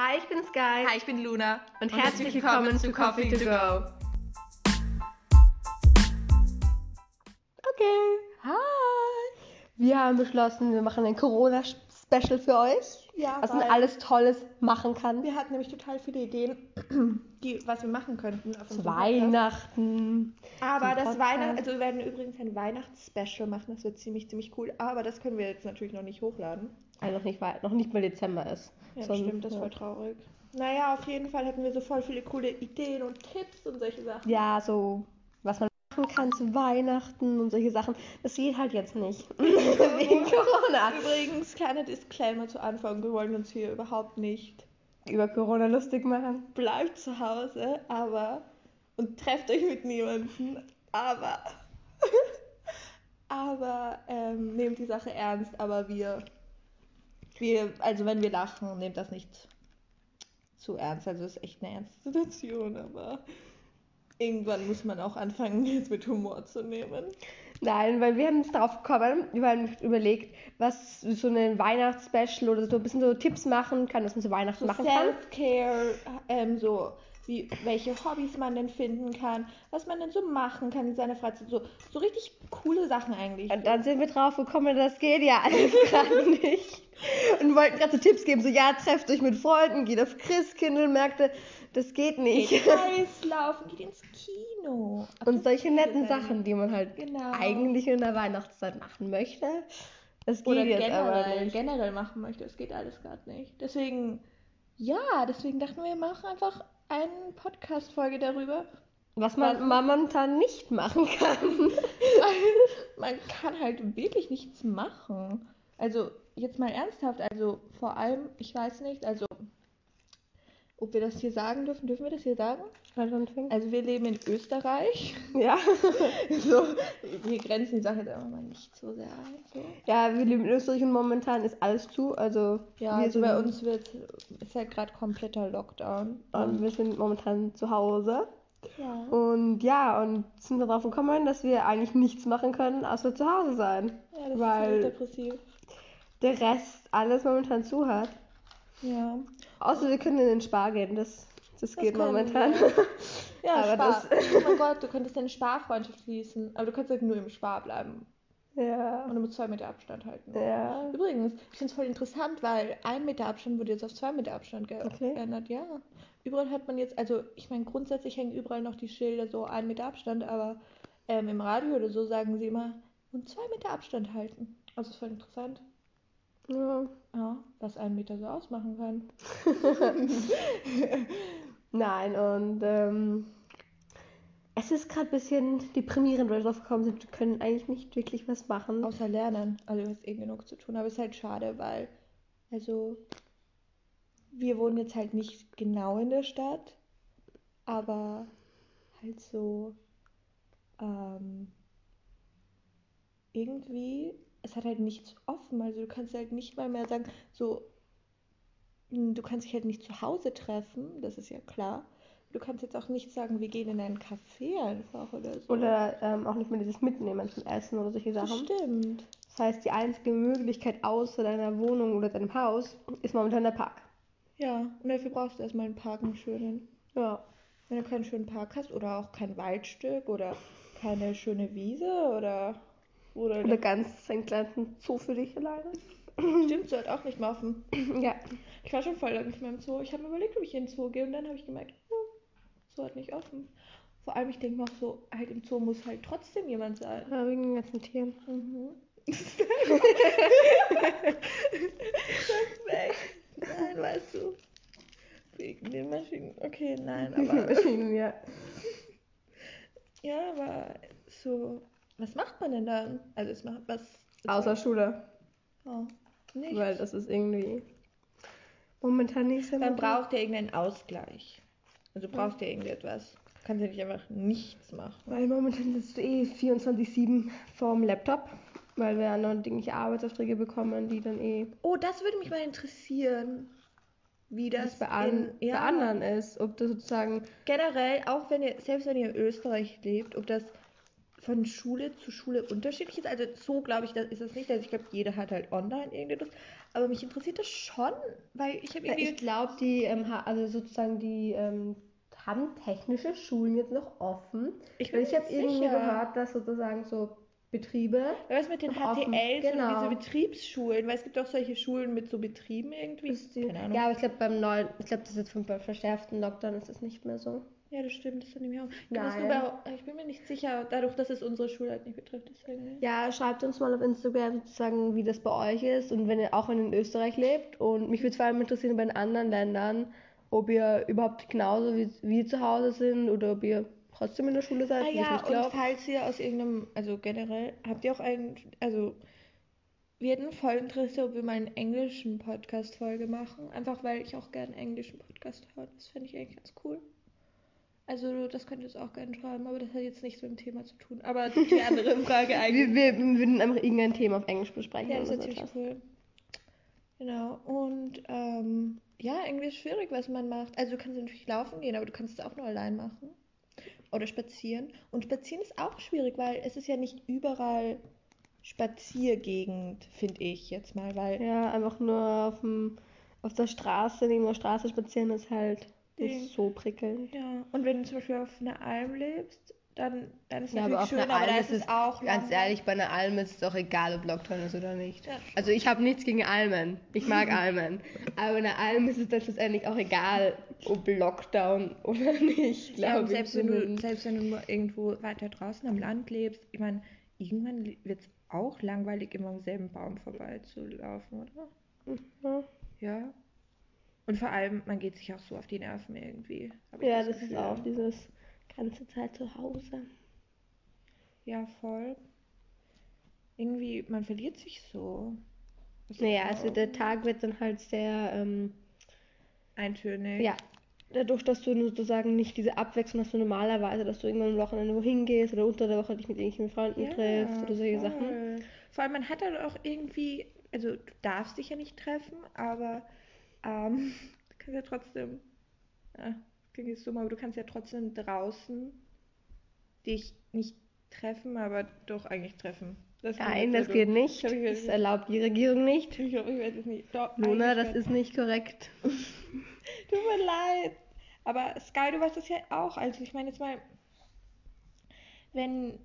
Hi, ich bin Sky. Hi, ich bin Luna. Und, herzlich willkommen zu Coffee to Go. Okay. Hi. Wir haben beschlossen, wir machen ein Corona-Special für euch. Ja, was man weil alles Tolles machen kann. wir hatten nämlich total viele Ideen, die, was wir machen könnten. Auf Weihnachten. Aber das. Weihnachten, also wir werden übrigens ein Weihnachtsspecial machen. Das wird ziemlich, ziemlich cool. Aber das können wir jetzt natürlich noch nicht hochladen. Also noch nicht, noch nicht mal Dezember ist. Ja, Sondern- stimmt, das ist voll traurig. Naja, auf jeden Fall hatten wir so voll viele coole Ideen und Tipps und solche Sachen. Ja, so, machen kann Weihnachten und solche Sachen. Das geht halt jetzt nicht. Wegen Corona. Übrigens, kleiner Disclaimer zu Anfang, wir wollen uns hier überhaupt nicht Über Corona lustig machen. bleibt zu Hause, aber und trefft euch mit niemandem, aber aber ähm, nehmt die Sache ernst, aber wir wir also wenn wir lachen, nehmt das nicht zu ernst, also es ist echt eine ernste Situation, aber irgendwann muss man auch anfangen jetzt mit Humor zu nehmen. Nein, weil wir haben uns darauf gekommen, wir haben überlegt, was so ein Weihnachtsspecial oder so ein bisschen so Tipps machen kann, was man zu Weihnachten So machen kann. Self-Care, ähm, so wie, welche Hobbys man denn finden kann, was man denn so machen kann in seiner Freizeit, so, so richtig coole Sachen eigentlich. Und dann sind wir drauf gekommen, das geht ja alles gerade nicht. Und wollten gerade so Tipps geben, so ja, trefft euch mit Freunden, geht auf Christkindlmärkte, das geht nicht. Geht Eislaufen, geht ins Kino. Und solche netten Sachen. Sachen, die man halt Genau. eigentlich in der Weihnachtszeit machen möchte. Das geht Oder jetzt aber generell, nicht. generell machen möchte. Es geht alles gerade nicht. Deswegen, ja, deswegen dachten wir, wir machen einfach eine Podcast-Folge darüber. Was man momentan nicht machen kann. man kann halt wirklich nichts machen. Also jetzt mal ernsthaft, also vor allem, ich weiß nicht, also ob wir das hier sagen dürfen, dürfen wir das hier sagen? Also wir leben in Österreich. Ja. so, wir grenzen die Sache jetzt einfach mal nicht so sehr ein. So. Ja, wir leben in Österreich und momentan ist alles zu. Also Ja, also bei uns wird ist halt gerade kompletter Lockdown. und wir sind momentan zu Hause. ja. Und ja, und sind darauf gekommen, dass wir eigentlich nichts machen können, außer zu Hause sein. ja, das weil- ist halt depressiv. Der Rest alles momentan zu hat. Ja. Außer wir können in den Spar gehen, das, das, geht können momentan. wir. Ja, Aber Spar. oh mein Gott, du könntest deine Sparfreundschaft schließen, aber du kannst halt nur im Spar bleiben. ja. Und du musst zwei Meter Abstand halten. Ja. Übrigens, ich finde es voll interessant, weil ein Meter Abstand wurde jetzt auf zwei Meter Abstand ge Okay. geändert. Ja. Überall hat man jetzt, also ich meine, grundsätzlich hängen überall noch die Schilder so ein Meter Abstand, aber ähm, im Radio oder so sagen sie immer, und zwei Meter Abstand halten. Also ist voll interessant. ja. Ja, was einen Meter so ausmachen kann. Nein, und ähm, es ist gerade ein bisschen deprimierend, weil wir drauf gekommen sind, wir können eigentlich nicht wirklich was machen. Außer lernen. Also du hast eh genug zu tun. Aber es ist halt schade, weil, also, wir wohnen jetzt halt nicht genau in der Stadt, aber halt so, ähm, irgendwie, es hat halt nichts offen. Also du kannst halt nicht mal mehr sagen, so, hm, du kannst dich halt nicht zu Hause treffen, das ist ja klar. Du kannst jetzt auch nicht sagen, wir gehen in ein Café einfach oder so. Oder ähm, auch nicht mehr dieses Mitnehmen zum Essen oder solche das Sachen. stimmt. Das heißt, die einzige Möglichkeit außer deiner Wohnung oder deinem Haus ist momentan der Park. Ja, und dafür brauchst du erstmal einen Park, einen schönen. Ja. Wenn du keinen schönen Park hast oder auch kein Waldstück oder keine schöne Wiese oder. Oder, Oder ganz einen kleinen Zoo für dich alleine. stimmt, so hat auch nicht mehr offen. Ja. Ich war schon voll lange nicht mehr im Zoo. Ich habe mir überlegt, ob ich in den Zoo gehe und dann habe ich gemerkt, oh, Zoo hat nicht offen. Vor allem, ich denke mir auch so, halt im Zoo muss halt trotzdem jemand sein. ja wegen den ganzen Tieren. Mhm. das Nein, weißt du. Wegen den Maschinen. Okay, nein, aber. Maschinen, ja. Ja, aber so, was macht man denn dann? Also es macht was. Außer Schule. oh, nicht. Weil das ist irgendwie momentan nicht so Dann braucht ihr irgendeinen Ausgleich. Also du brauchst ja irgendetwas. Du kannst ja nicht einfach nichts machen. Weil momentan sitzt du eh 24-7 vorm Laptop. Weil wir ja noch dingliche Arbeitsaufträge bekommen, die dann eh Oh, das würde mich mal interessieren. Wie das das, bei, in, bei anderen ist. Ob das sozusagen generell, auch wenn ihr, selbst wenn ihr in Österreich lebt, ob das von Schule zu Schule unterschiedlich ist. Also so glaube ich, das ist es nicht. Also ich glaube, jeder hat halt online irgendetwas. Aber mich interessiert das schon, weil ich habe Ja, irgendwie. ich glaube, die, ähm, also sozusagen die ähm, haben technische Schulen jetzt noch offen. Ich ich habe irgendwie gehört, dass sozusagen so Betriebe. Was mit den. HTLs Genau. diese Betriebsschulen? Weil es gibt auch solche Schulen mit so Betrieben irgendwie. Ist die, Keine Ahnung. ja, aber ich glaube beim neuen, ich glaube, das ist jetzt vom verschärften Lockdown ist es nicht mehr so. Ja, das stimmt, das nehme ich auch. Bei, ich bin mir nicht sicher, dadurch, dass es unsere Schule halt nicht betrifft. Deswegen. Ja, schreibt uns mal auf Instagram sozusagen, wie das bei euch ist und wenn ihr auch wenn ihr in Österreich lebt. Und mich würde vor allem interessieren bei den anderen Ländern, ob ihr überhaupt genauso wie wir zu Hause sind oder ob ihr trotzdem in der Schule seid, Ah ja, nicht und falls ihr aus irgendeinem, also generell, habt ihr auch einen, also wir hätten voll Interesse, ob wir mal einen englischen Podcast-Folge machen. Einfach weil ich auch gerne einen englischen Podcast höre. Das fände ich eigentlich ganz cool. Also das könnt ihr uns auch gerne schreiben, aber das hat jetzt nichts mit dem Thema zu tun. Aber die andere Frage eigentlich. wir, wir würden einfach irgendein Thema auf Englisch besprechen. Ja, das ist ziemlich etwas. cool. Genau. Und ähm, ja, irgendwie ist schwierig, was man macht. Also du kannst natürlich laufen gehen, aber du kannst es auch nur allein machen. Oder spazieren. Und spazieren ist auch schwierig, weil es ist ja nicht überall Spaziergegend, finde ich jetzt mal, weil Ja, einfach nur auf, dem, auf der Straße, neben der Straße spazieren ist halt nicht so prickelnd. ja. Und wenn du zum Beispiel auf einer Alm lebst, dann, dann ist es Ja, aber natürlich auf schön, aber da ist ist es auch Ganz langsam. ehrlich, bei einer Alm ist es doch egal, ob Lockdown ist oder nicht. Ja. Also ich habe nichts gegen Almen. Ich mag Almen. Aber bei einer Alm ist es dann schlussendlich auch egal, ob Lockdown oder nicht, Ja, glaube ich. selbst wenn, du, selbst wenn du irgendwo weiter draußen am Land lebst, ich meine, irgendwann wird es auch langweilig, immer am selben Baum vorbeizulaufen, oder? Ja. Ja. Und vor allem, man geht sich auch so auf die Nerven irgendwie. Ja, das ist Gefühl. auch dieses ganze Zeit zu Hause. Ja, voll. Irgendwie, man verliert sich so. Was Naja, also der Tag wird dann halt sehr, ähm, eintönig. ja, dadurch, dass du sozusagen nicht diese Abwechslung hast, du normalerweise, dass du irgendwann am Wochenende wohin gehst oder unter der Woche dich mit irgendwelchen Freunden Ja, triffst oder solche Sachen. voll. Vor allem, man hat dann auch irgendwie, also du darfst dich ja nicht treffen, aber ähm, du kannst ja trotzdem, ja, klingt jetzt dumm, aber du kannst ja trotzdem draußen dich nicht treffen, aber doch eigentlich treffen. Das Nein, das geht nicht. Ich hoffe, ich Das erlaubt die Regierung nicht. ich hoffe, ich werde es nicht. Doch, Luna, das ist nicht korrekt. Tut mir leid. Aber Sky, du weißt das ja auch. Also ich meine jetzt mal, wenn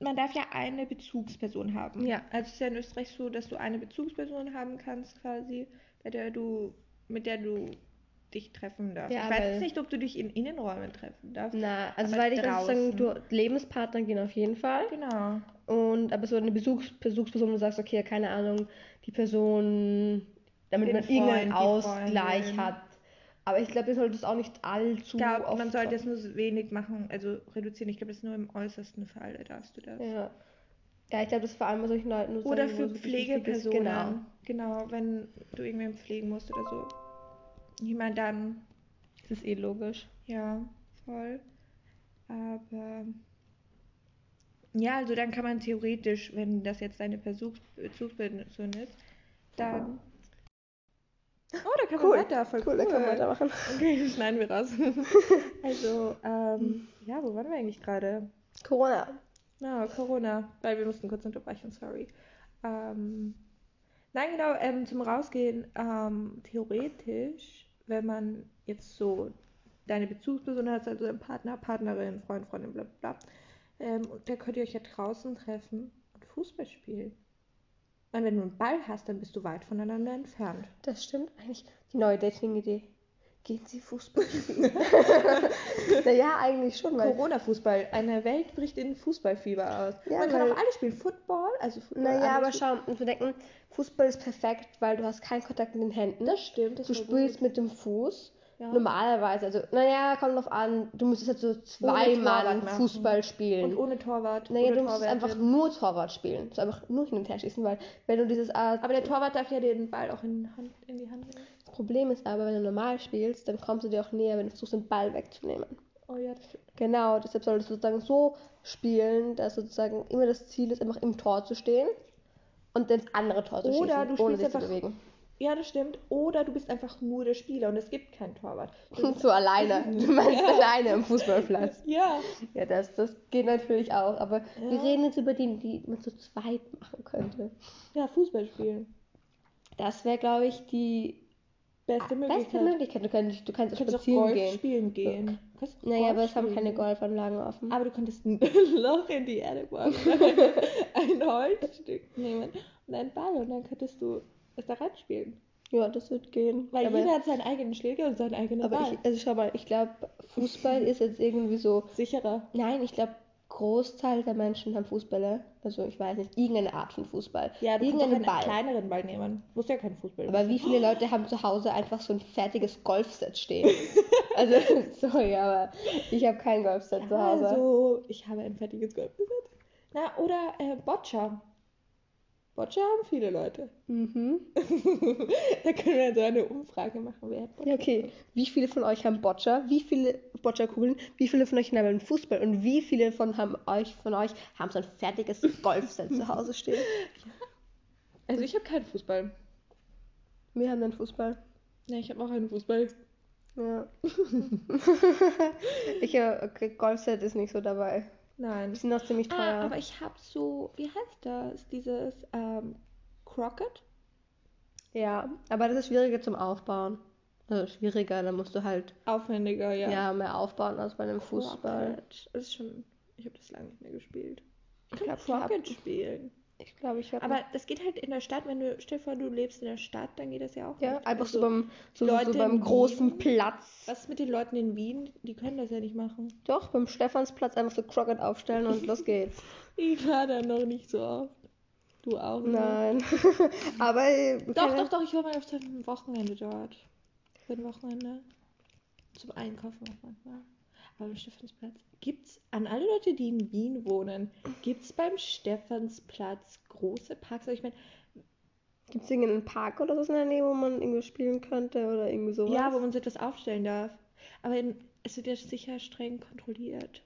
man darf ja eine Bezugsperson haben. Ja. Also es ist ja in Österreich so, dass du eine Bezugsperson haben kannst, quasi, bei der du, mit der du dich treffen darfst. Ja, ich weiß jetzt nicht, ob du dich in Innenräumen treffen darfst. Na, also weil ich würde sagen, du Lebenspartner gehen auf jeden Fall. Genau. Und aber so eine Besuchs Besuchsperson, wo du sagst, okay, keine Ahnung, die Person, damit Den man irgendeinen Freund, die Ausgleich Freundin. hat. Aber ich glaube, ihr solltet es auch nicht allzu Ich glaube, man sollte es nur wenig machen, also reduzieren. Ich glaube, das ist nur im äußersten Fall, darfst du das. Ja. Ja, ich glaube, das ist vor allem bei solchen Leuten. Oder wo für. Pflegepersonen. Genau. Genau, wenn du irgendwen pflegen musst oder so. Ich meine, dann, Das ist eh logisch. ja, voll. Aber ja, also dann kann man theoretisch, wenn das jetzt deine Besuchs Bezugsperson ist, dann. Oh, da kann Cool. man weiter, voll Cool, da können wir weitermachen. Okay, das schneiden wir raus. also, ähm, ja, wo waren wir eigentlich gerade? Corona. Na, Corona, weil wir mussten kurz unterbrechen, sorry. Ähm, nein, genau, ähm, zum Rausgehen, ähm, theoretisch, wenn man jetzt so deine Bezugsperson hat, also ein Partner, Partnerin, Freund, Freundin, bla bla, bla, ähm, und da könnt ihr euch ja draußen treffen und Fußball spielen. Und wenn du einen Ball hast, dann bist du weit voneinander entfernt. Das stimmt eigentlich. Die neue Dating-Idee. Gehen Sie Fußball naja, eigentlich schon. Corona-Fußball, eine Welt bricht in Fußballfieber aus. Ja, man kann auch alles spielen, Football, also Football. Naja, aber schau, und wir denken, Fußball ist perfekt, weil du hast keinen Kontakt mit den Händen. Das stimmt, das Du spielst gut. mit dem Fuß. Ja. Normalerweise, also, naja, kommt drauf an, du müsstest halt so zwei Torwart Mann machen. Fußball spielen. Und ohne Torwart. naja, oder du musst einfach nur Torwart spielen. So einfach nur hin und her schießen, weil wenn du dieses Art. Aber der Torwart darf ja den Ball auch in, Hand, in die Hand nehmen. Das Problem ist aber, wenn du normal spielst, dann kommst du dir auch näher, wenn du versuchst, den Ball wegzunehmen. Oh ja, das stimmt. Genau, deshalb solltest du sozusagen so spielen, dass sozusagen immer das Ziel ist, einfach im Tor zu stehen und ins andere Tor zu Oder schießen, du ohne spielst dich zu einfach- bewegen. Ja, das stimmt. Oder du bist einfach nur der Spieler und es gibt keinen Torwart. Du bist So alleine. Du meinst Ja. alleine im Fußballplatz. ja. Ja, das, das geht natürlich auch. Aber wir Ja. reden jetzt über die, die man zu zweit machen könnte. Ja, Fußball spielen. Das wäre, glaube ich, die Beste Möglichkeit. beste Möglichkeit. Du kannst, du kannst Du kannst auch spazieren Golf gehen. spielen gehen. Kannst Naja, Golf aber es haben keine. Golfanlagen offen. Aber du könntest ein Loch in die Erde bohren, ein Holzstück nehmen und einen Ball und dann könntest du es da reinspielen. ja, das wird gehen. Weil aber jeder hat seinen eigenen Schläger und seinen eigenen aber Ball. ich, also schau mal, ich glaube, Fußball ist jetzt irgendwie so. Sicherer. Nein, ich glaube, Großteil der Menschen haben Fußbälle. Also ich weiß nicht, irgendeine Art von Fußball. Ja, du kannst auch irgendeinen einen Ball. kleineren Ball nehmen. Muss ja kein Fußball Aber sein. wie viele Leute haben zu Hause einfach so ein fertiges Golfset stehen? also, sorry, aber ich habe kein Golfset zu Hause. Also, ich habe ein fertiges Golfset. Na, oder äh, Boccia. Boccia haben viele Leute. Mhm. da können wir so eine Umfrage machen, wer hat Boccia. Ja, okay. Wie viele von euch haben Boccia? Wie viele Boccia-Kugeln? Wie viele von euch haben einen Fußball? Und wie viele von, haben euch, von euch haben so ein fertiges Golfset zu Hause stehen? Also ich habe keinen Fußball. Wir haben einen Fußball. Ne, ich habe auch einen Fußball. Ja. ich, äh, okay, Golfset ist nicht so dabei. Nein. Die sind auch ziemlich teuer. Ah, aber ich habe so, wie heißt das? Dieses ähm, Crockett? ja, aber das ist schwieriger zum Aufbauen. Also schwieriger, da musst du halt Aufwendiger, ja. ja. mehr aufbauen als bei einem Fußball. Crockett. Das ist schon, ich habe das lange nicht mehr gespielt. Ich kann hab- Crockett spielen. Ich glaube, ich habe. Aber das geht halt in der Stadt, wenn du, vor, du lebst in der Stadt, dann geht das ja auch ja, nicht. einfach so Also, beim, so, so beim großen Wien- Platz. Was ist mit den Leuten in Wien? Die können das ja nicht machen. Doch, beim Stephansplatz einfach so Crockett aufstellen und los geht's. Ich war da noch nicht so oft. Du auch nicht? Nein. Aber. Doch, doch, doch, ich war mal auf einem Wochenende dort. Für ein Wochenende. Zum Einkaufen auch manchmal. Beim Stephansplatz gibt's, an alle Leute, die in Wien wohnen, gibt's beim Stephansplatz große Parks? Also ich meine, Gibt's irgendeinen Park oder so in der Nähe, wo man irgendwie spielen könnte oder irgendwie sowas? ja, wo man so etwas aufstellen darf. Aber in, es wird ja sicher streng kontrolliert.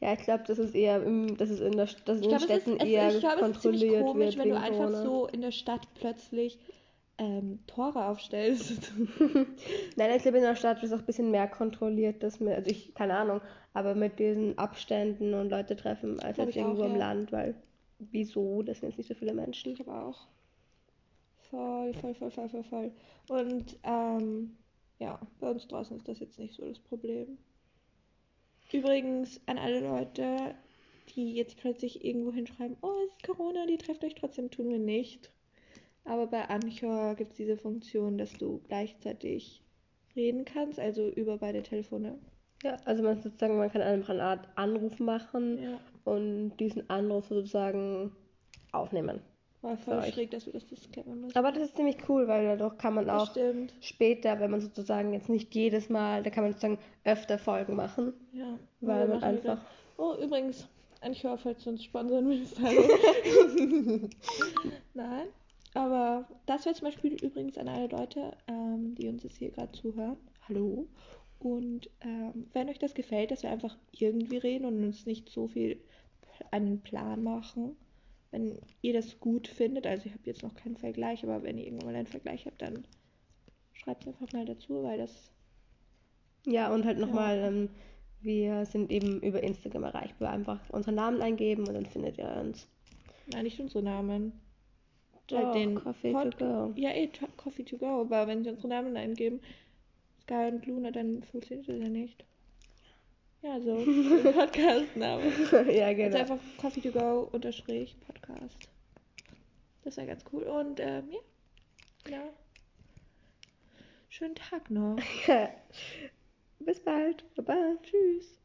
Ja, ich glaube, das ist eher im, das ist in der das ist Ich in den glaube, es ist, Städten es, eher ich glaube, es ist ziemlich kontrolliert komisch, wenn du einfach so in der Stadt plötzlich ähm, Tore aufstellst. Nein, ich glaube, in der Stadt ist auch ein bisschen mehr kontrolliert, dass mir, also ich, keine Ahnung, aber mit diesen Abständen und Leute treffen als jetzt ich auch, irgendwo im ja. Land, weil wieso? Das sind jetzt nicht so viele Menschen. Ich glaube auch. Voll, voll, voll, voll, voll, voll. Und ähm, ja, bei uns draußen ist das jetzt nicht so das Problem. Übrigens an alle Leute, die jetzt plötzlich irgendwo hinschreiben, oh, es ist Corona, die trefft euch trotzdem, tun wir nicht. Aber bei Anchor gibt es diese Funktion, dass du gleichzeitig reden kannst, also über beide Telefone. Ja, also man sozusagen, man kann einfach eine Art Anruf machen Ja. und diesen Anruf sozusagen aufnehmen. War voll schräg, dass wir das disclaimen müssen. Aber das ist ziemlich cool, weil dadurch kann man Das auch stimmt. später, wenn man sozusagen jetzt nicht jedes Mal, da kann man sozusagen öfter Folgen machen, Ja. weil man einfach Oh, übrigens, Anchor, falls du uns sponsern willst. Nein. Aber das wäre zum Beispiel übrigens an alle Leute, ähm, die uns jetzt hier gerade zuhören. Hallo. Und ähm, wenn euch das gefällt, dass wir einfach irgendwie reden und uns nicht so viel einen Plan machen, wenn ihr das gut findet, also ich habe jetzt noch keinen Vergleich, aber wenn ihr irgendwann mal einen Vergleich habt, dann schreibt es einfach mal dazu, weil das Ja, und halt nochmal, Ja. ähm, wir sind eben über Instagram erreichbar. Einfach unseren Namen eingeben und dann findet ihr uns. Nein, nicht unsere Namen. Doch, Halt den Coffee Pod- to go. Ja, eh, Coffee to go, aber wenn sie unsere Namen eingeben, Sky und Luna, dann funktioniert das ja nicht. Ja, so, Podcast-Name. ja, Also genau. einfach Coffee to go unterstrich Podcast. Das wäre ganz cool. Und ähm, ja. ja. Schönen Tag noch. Bis bald. Baba. Tschüss.